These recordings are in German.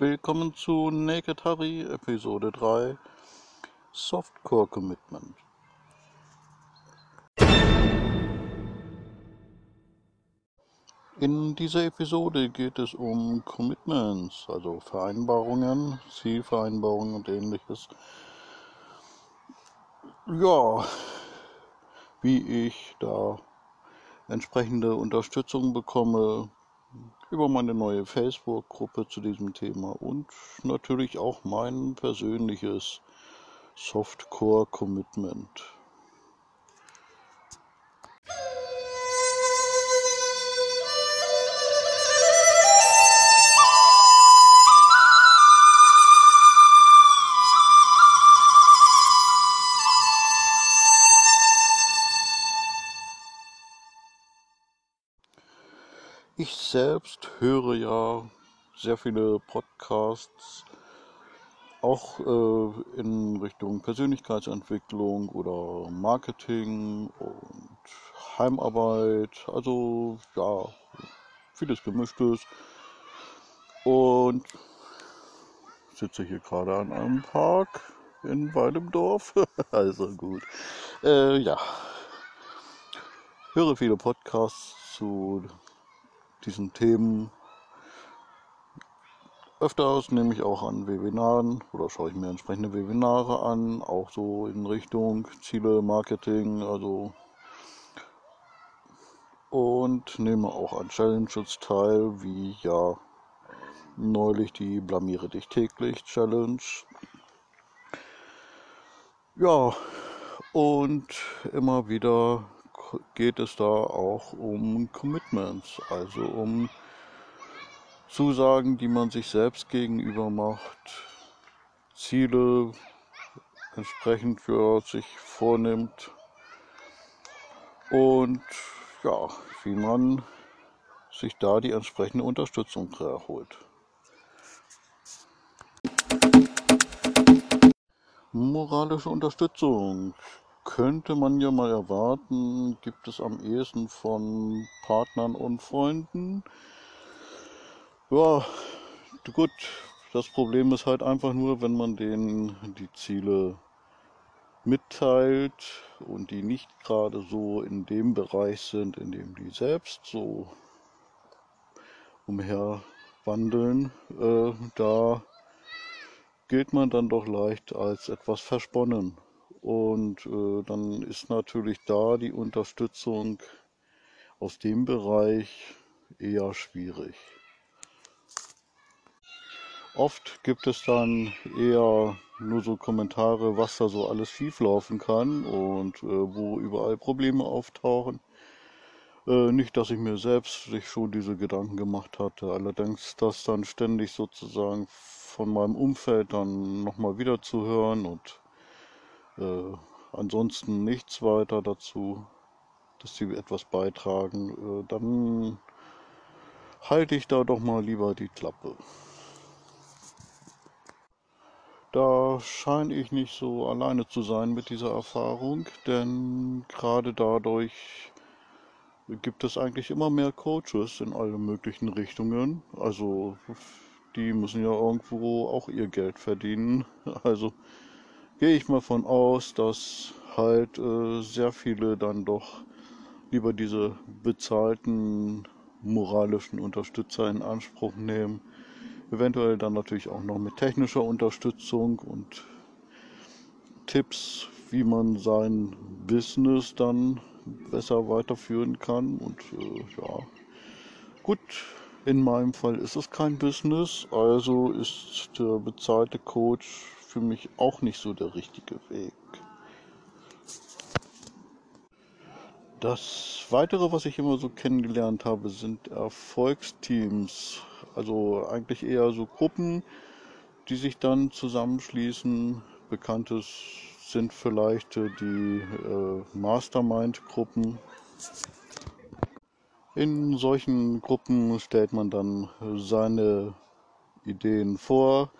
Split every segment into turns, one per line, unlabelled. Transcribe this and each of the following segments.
Willkommen zu Naked Harry Episode 3 Softcore Commitment. In dieser Episode geht es um Commitments, also Vereinbarungen, Zielvereinbarungen und ähnliches. Ja, wie ich da entsprechende Unterstützung bekomme über meine neue Facebook-Gruppe zu diesem Thema und natürlich auch mein persönliches Softcore-Commitment. Selbst höre ja sehr viele Podcasts, auch äh, in Richtung Persönlichkeitsentwicklung oder Marketing und Heimarbeit. Also ja, vieles Gemischtes. Und sitze hier gerade an einem Park in Weidemdorf. also gut. Äh, ja. Höre viele Podcasts zu diesen Themen. Öfters nehme ich auch an Webinaren oder schaue ich mir entsprechende Webinare an, auch so in Richtung Ziele, Marketing, also und nehme auch an Challenges teil, wie ja neulich die Blamiere dich täglich Challenge. Ja, und immer wieder geht es da auch um Commitments, also um Zusagen, die man sich selbst gegenüber macht, Ziele entsprechend für sich vornimmt und ja, wie man sich da die entsprechende Unterstützung erholt. Moralische Unterstützung könnte man ja mal erwarten, gibt es am ehesten von Partnern und Freunden. Ja, gut, das Problem ist halt einfach nur, wenn man denen die Ziele mitteilt und die nicht gerade so in dem Bereich sind, in dem die selbst so umherwandeln, äh, da gilt man dann doch leicht als etwas versponnen. Und äh, dann ist natürlich da die Unterstützung aus dem Bereich eher schwierig. Oft gibt es dann eher nur so Kommentare, was da so alles schieflaufen kann und äh, wo überall Probleme auftauchen. Äh, nicht, dass ich mir selbst sich schon diese Gedanken gemacht hatte, allerdings das dann ständig sozusagen von meinem Umfeld dann nochmal wieder zu hören und äh, ansonsten nichts weiter dazu, dass sie etwas beitragen. Äh, dann halte ich da doch mal lieber die Klappe. Da scheine ich nicht so alleine zu sein mit dieser Erfahrung, denn gerade dadurch gibt es eigentlich immer mehr Coaches in alle möglichen Richtungen. Also die müssen ja irgendwo auch ihr Geld verdienen. Also gehe ich mal von aus, dass halt äh, sehr viele dann doch lieber diese bezahlten moralischen Unterstützer in Anspruch nehmen. Eventuell dann natürlich auch noch mit technischer Unterstützung und Tipps, wie man sein Business dann besser weiterführen kann. Und äh, ja, gut, in meinem Fall ist es kein Business, also ist der bezahlte Coach für mich auch nicht so der richtige Weg. Das weitere, was ich immer so kennengelernt habe, sind Erfolgsteams. Also eigentlich eher so Gruppen, die sich dann zusammenschließen. Bekanntes sind vielleicht die äh, Mastermind-Gruppen. In solchen Gruppen stellt man dann seine Ideen vor,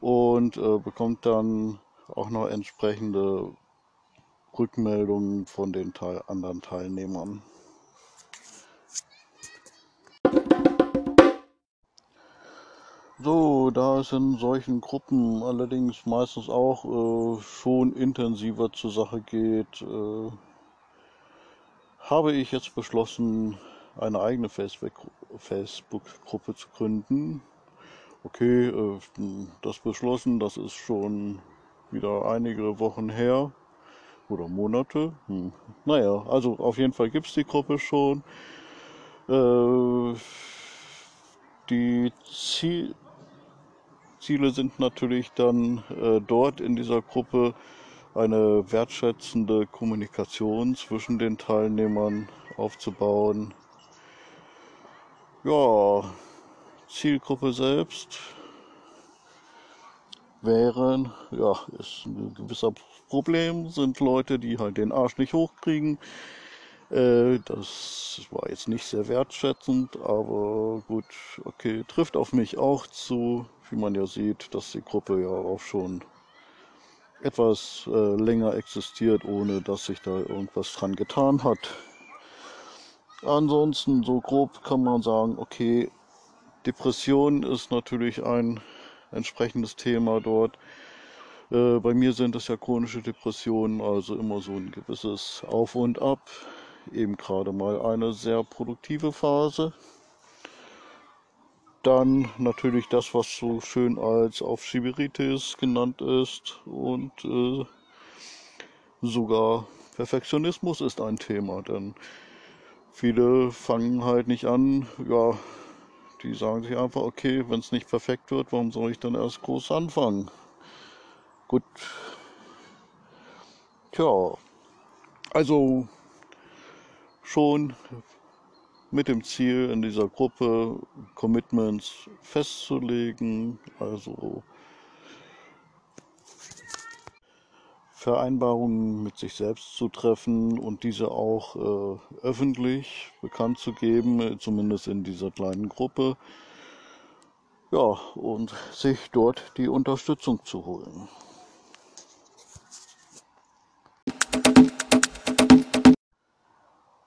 und äh, bekommt dann auch noch entsprechende Rückmeldungen von den Teil anderen Teilnehmern. So, da es in solchen Gruppen allerdings meistens auch äh, schon intensiver zur Sache geht, äh, habe ich jetzt beschlossen, eine eigene Facebook-Gruppe zu gründen. Okay, äh, das beschlossen, das ist schon wieder einige Wochen her oder Monate. Hm. Naja, also auf jeden Fall gibt es die Gruppe schon. Äh, die Ziel Ziele sind natürlich dann äh, dort in dieser Gruppe eine wertschätzende Kommunikation zwischen den Teilnehmern aufzubauen. Ja, Zielgruppe selbst wären, ja, ist ein gewisser Problem, sind Leute, die halt den Arsch nicht hochkriegen. Äh, das war jetzt nicht sehr wertschätzend, aber gut, okay, trifft auf mich auch zu, wie man ja sieht, dass die Gruppe ja auch schon etwas äh, länger existiert, ohne dass sich da irgendwas dran getan hat. Ansonsten, so grob kann man sagen, okay, Depression ist natürlich ein entsprechendes Thema dort. Äh, bei mir sind es ja chronische Depressionen, also immer so ein gewisses Auf und Ab. Eben gerade mal eine sehr produktive Phase. Dann natürlich das, was so schön als Aufschieberitis genannt ist. Und äh, sogar Perfektionismus ist ein Thema, denn viele fangen halt nicht an, ja, die sagen sich einfach, okay, wenn es nicht perfekt wird, warum soll ich dann erst groß anfangen? Gut. Tja, also schon mit dem Ziel in dieser Gruppe Commitments festzulegen, also Vereinbarungen mit sich selbst zu treffen und diese auch äh, öffentlich bekannt zu geben, zumindest in dieser kleinen Gruppe. Ja, und sich dort die Unterstützung zu holen.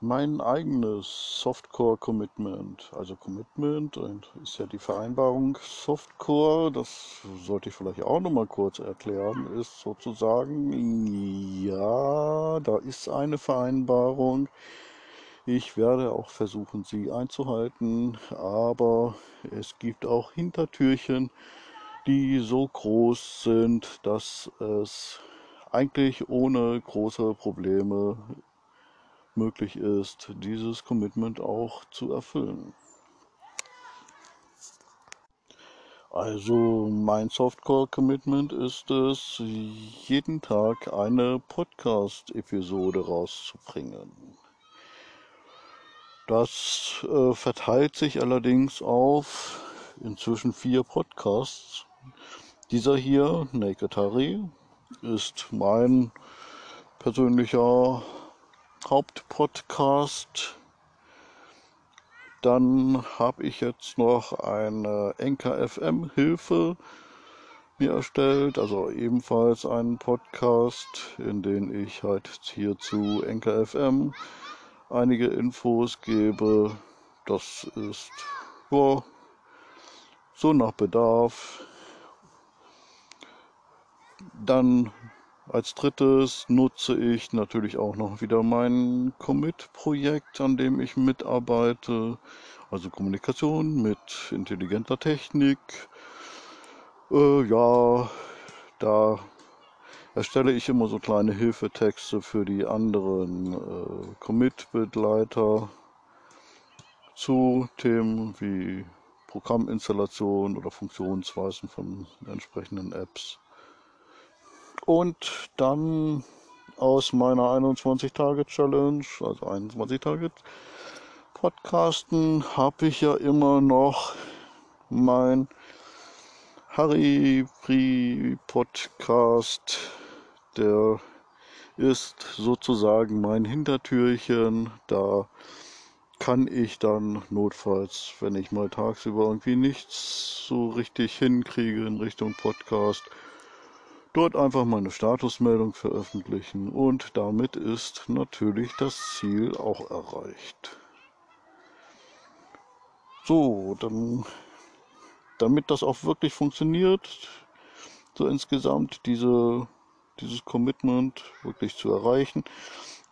Mein eigenes Softcore-Commitment, also Commitment ist ja die Vereinbarung Softcore, das sollte ich vielleicht auch nochmal kurz erklären, ist sozusagen, ja, da ist eine Vereinbarung. Ich werde auch versuchen, sie einzuhalten, aber es gibt auch Hintertürchen, die so groß sind, dass es eigentlich ohne große Probleme möglich ist, dieses Commitment auch zu erfüllen. Also mein Softcore-Commitment ist es, jeden Tag eine Podcast-Episode rauszubringen. Das äh, verteilt sich allerdings auf inzwischen vier Podcasts. Dieser hier, Naked Harry, ist mein persönlicher Hauptpodcast. Dann habe ich jetzt noch eine Enker FM Hilfe mir erstellt, also ebenfalls einen Podcast, in dem ich halt hier zu Enker FM einige Infos gebe. Das ist ja, so nach Bedarf. Dann als drittes nutze ich natürlich auch noch wieder mein Commit-Projekt, an dem ich mitarbeite. Also Kommunikation mit intelligenter Technik. Äh, ja, da erstelle ich immer so kleine Hilfetexte für die anderen äh, Commit-Begleiter zu Themen wie Programminstallation oder Funktionsweisen von entsprechenden Apps. Und dann aus meiner 21-Tage-Challenge, also 21 Tage Podcasten, habe ich ja immer noch mein Harry Pri Podcast. Der ist sozusagen mein Hintertürchen. Da kann ich dann notfalls, wenn ich mal tagsüber irgendwie nichts so richtig hinkriege in Richtung Podcast, dort einfach mal eine Statusmeldung veröffentlichen und damit ist natürlich das Ziel auch erreicht. So, dann damit das auch wirklich funktioniert, so insgesamt diese, dieses Commitment wirklich zu erreichen,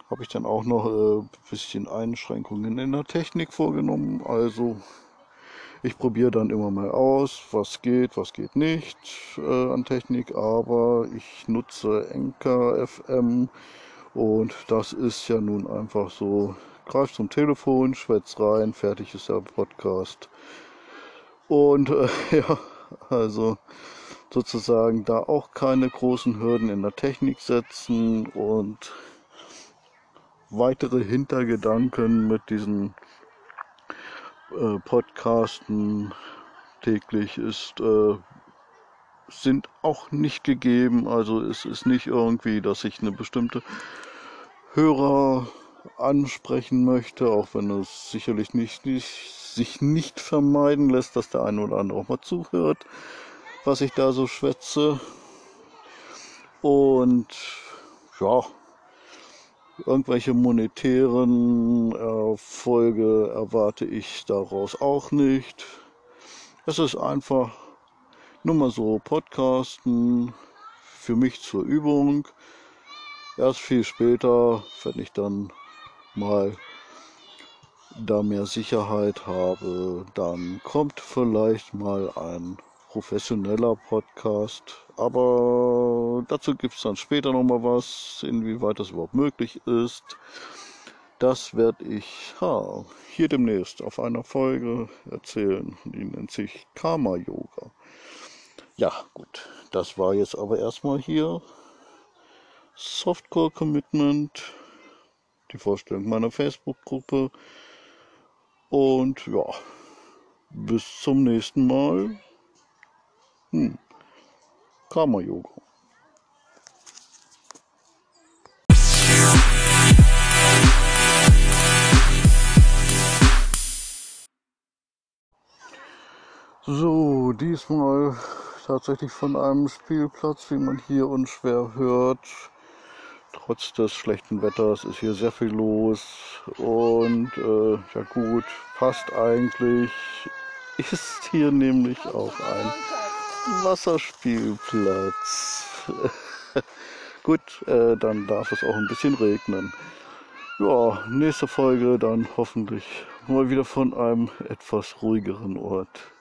habe ich dann auch noch ein äh, bisschen Einschränkungen in der Technik vorgenommen. Also ich probiere dann immer mal aus, was geht, was geht nicht äh, an Technik, aber ich nutze Enker FM und das ist ja nun einfach so, greif zum Telefon, schwätz rein, fertig ist der Podcast. Und äh, ja, also sozusagen da auch keine großen Hürden in der Technik setzen und weitere Hintergedanken mit diesen äh, Podcasten täglich ist, äh, sind auch nicht gegeben. Also es ist nicht irgendwie, dass ich eine bestimmte Hörer ansprechen möchte, auch wenn es sicherlich nicht, nicht, sich nicht vermeiden lässt, dass der eine oder andere auch mal zuhört, was ich da so schwätze. Und ja, Irgendwelche monetären Erfolge erwarte ich daraus auch nicht. Es ist einfach nur mal so Podcasten für mich zur Übung. Erst viel später, wenn ich dann mal da mehr Sicherheit habe, dann kommt vielleicht mal ein professioneller Podcast. Aber dazu gibt es dann später nochmal was, inwieweit das überhaupt möglich ist. Das werde ich ja, hier demnächst auf einer Folge erzählen. Die nennt sich Karma Yoga. Ja, gut. Das war jetzt aber erstmal hier Softcore Commitment, die Vorstellung meiner Facebook-Gruppe. Und ja, bis zum nächsten Mal. Hm. Karma Yoga. So, diesmal tatsächlich von einem Spielplatz, wie man hier unschwer hört. Trotz des schlechten Wetters ist hier sehr viel los und äh, ja gut, passt eigentlich. Ist hier nämlich auch ein Wasserspielplatz. Gut, äh, dann darf es auch ein bisschen regnen. Ja, nächste Folge dann hoffentlich mal wieder von einem etwas ruhigeren Ort.